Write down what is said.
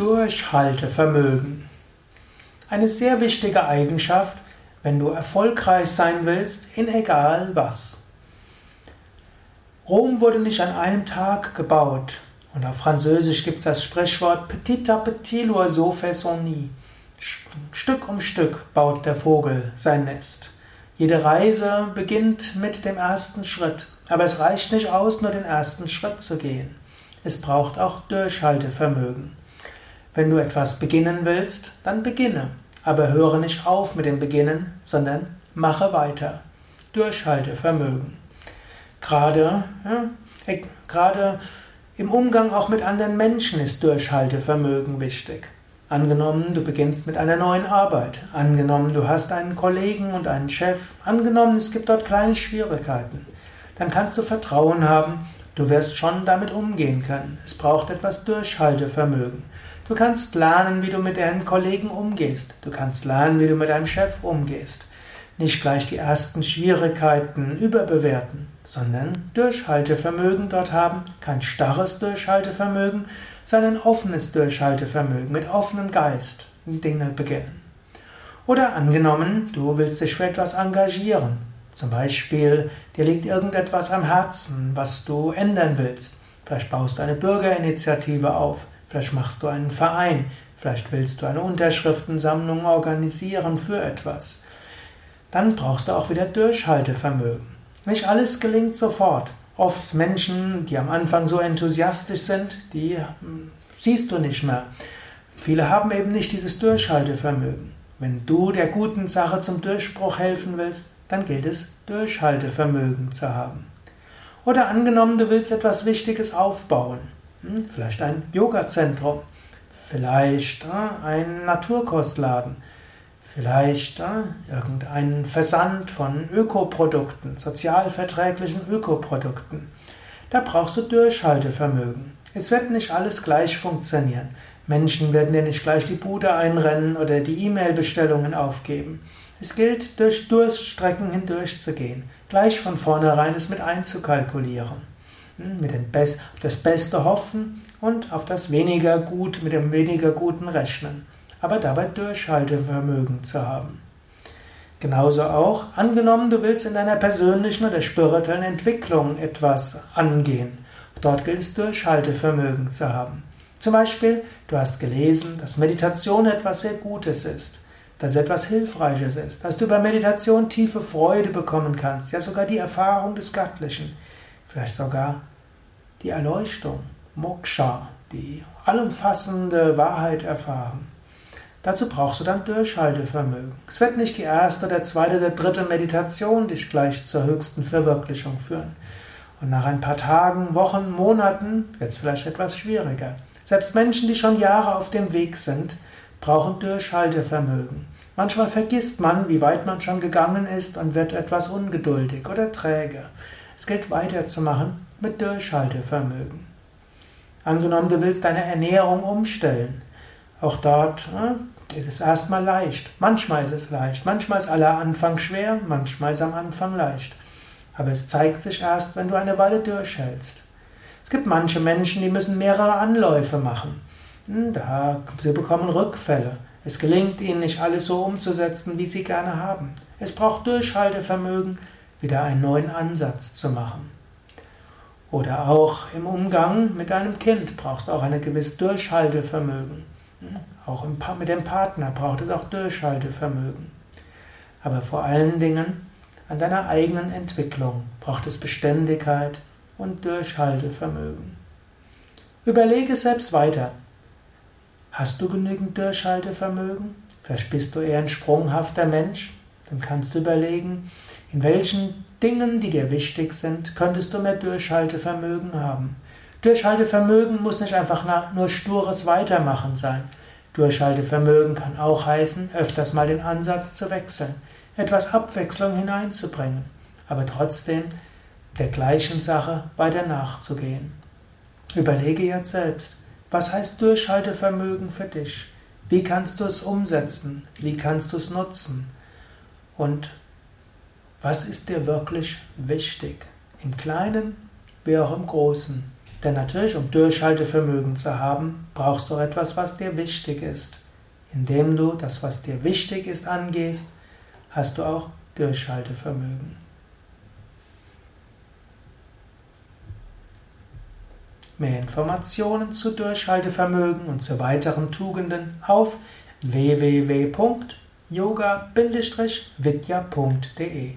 Durchhaltevermögen. Eine sehr wichtige Eigenschaft, wenn du erfolgreich sein willst, in egal was. Rom wurde nicht an einem Tag gebaut. Und auf Französisch gibt es das Sprichwort Petit à petit l'oiseau fait son nid. Stück um Stück baut der Vogel sein Nest. Jede Reise beginnt mit dem ersten Schritt. Aber es reicht nicht aus, nur den ersten Schritt zu gehen. Es braucht auch Durchhaltevermögen. Wenn du etwas beginnen willst, dann beginne. Aber höre nicht auf mit dem Beginnen, sondern mache weiter. Durchhaltevermögen. Gerade, ja, gerade im Umgang auch mit anderen Menschen ist Durchhaltevermögen wichtig. Angenommen, du beginnst mit einer neuen Arbeit. Angenommen, du hast einen Kollegen und einen Chef. Angenommen, es gibt dort kleine Schwierigkeiten. Dann kannst du Vertrauen haben, du wirst schon damit umgehen können. Es braucht etwas Durchhaltevermögen. Du kannst lernen, wie du mit deinen Kollegen umgehst. Du kannst lernen, wie du mit deinem Chef umgehst. Nicht gleich die ersten Schwierigkeiten überbewerten, sondern Durchhaltevermögen dort haben, kein starres Durchhaltevermögen, sondern offenes Durchhaltevermögen, mit offenem Geist Dinge beginnen. Oder angenommen, du willst dich für etwas engagieren. Zum Beispiel, dir liegt irgendetwas am Herzen, was du ändern willst. Vielleicht baust du eine Bürgerinitiative auf, vielleicht machst du einen Verein, vielleicht willst du eine Unterschriftensammlung organisieren für etwas. Dann brauchst du auch wieder Durchhaltevermögen. Nicht alles gelingt sofort. Oft Menschen, die am Anfang so enthusiastisch sind, die hm, siehst du nicht mehr. Viele haben eben nicht dieses Durchhaltevermögen. Wenn du der guten Sache zum Durchbruch helfen willst, dann gilt es, Durchhaltevermögen zu haben. Oder angenommen, du willst etwas Wichtiges aufbauen. Hm, vielleicht ein Yoga-Zentrum, vielleicht äh, ein Naturkostladen, Vielleicht äh, irgendein Versand von Ökoprodukten, sozialverträglichen Ökoprodukten. Da brauchst du Durchhaltevermögen. Es wird nicht alles gleich funktionieren. Menschen werden dir nicht gleich die Bude einrennen oder die E-Mail-Bestellungen aufgeben. Es gilt, durch Durststrecken hindurchzugehen, gleich von vornherein es mit einzukalkulieren. Mit dem Best, auf das Beste hoffen und auf das weniger gut, mit dem weniger guten rechnen aber dabei Durchhaltevermögen zu haben. Genauso auch, angenommen, du willst in deiner persönlichen oder spirituellen Entwicklung etwas angehen. Dort gilt es, Durchhaltevermögen zu haben. Zum Beispiel, du hast gelesen, dass Meditation etwas sehr Gutes ist, dass etwas Hilfreiches ist, dass du über Meditation tiefe Freude bekommen kannst, ja sogar die Erfahrung des Göttlichen, vielleicht sogar die Erleuchtung, Moksha, die allumfassende Wahrheit erfahren. Dazu brauchst du dann Durchhaltevermögen. Es wird nicht die erste, der zweite, der dritte Meditation dich gleich zur höchsten Verwirklichung führen. Und nach ein paar Tagen, Wochen, Monaten wird es vielleicht etwas schwieriger. Selbst Menschen, die schon Jahre auf dem Weg sind, brauchen Durchhaltevermögen. Manchmal vergisst man, wie weit man schon gegangen ist und wird etwas ungeduldig oder träge. Es gilt weiterzumachen mit Durchhaltevermögen. Angenommen, du willst deine Ernährung umstellen. Auch dort ne, ist es erstmal leicht. Manchmal ist es leicht. Manchmal ist aller Anfang schwer, manchmal ist am Anfang leicht. Aber es zeigt sich erst, wenn du eine Weile durchhältst. Es gibt manche Menschen, die müssen mehrere Anläufe machen. Hm, da, sie bekommen Rückfälle. Es gelingt ihnen nicht alles so umzusetzen, wie sie gerne haben. Es braucht Durchhaltevermögen, wieder einen neuen Ansatz zu machen. Oder auch im Umgang mit deinem Kind brauchst du auch ein gewisses Durchhaltevermögen. Auch mit dem Partner braucht es auch Durchhaltevermögen. Aber vor allen Dingen an deiner eigenen Entwicklung braucht es Beständigkeit und Durchhaltevermögen. Überlege selbst weiter. Hast du genügend Durchhaltevermögen? Vielleicht bist du eher ein sprunghafter Mensch. Dann kannst du überlegen, in welchen Dingen, die dir wichtig sind, könntest du mehr Durchhaltevermögen haben. Durchhaltevermögen muss nicht einfach nur stures Weitermachen sein. Durchhaltevermögen kann auch heißen, öfters mal den Ansatz zu wechseln, etwas Abwechslung hineinzubringen, aber trotzdem der gleichen Sache weiter nachzugehen. Überlege jetzt selbst, was heißt Durchhaltevermögen für dich? Wie kannst du es umsetzen? Wie kannst du es nutzen? Und was ist dir wirklich wichtig? Im Kleinen wie auch im Großen. Denn natürlich, um Durchhaltevermögen zu haben, brauchst du etwas, was dir wichtig ist. Indem du das, was dir wichtig ist, angehst, hast du auch Durchhaltevermögen. Mehr Informationen zu Durchhaltevermögen und zu weiteren Tugenden auf www.yoga-vidya.de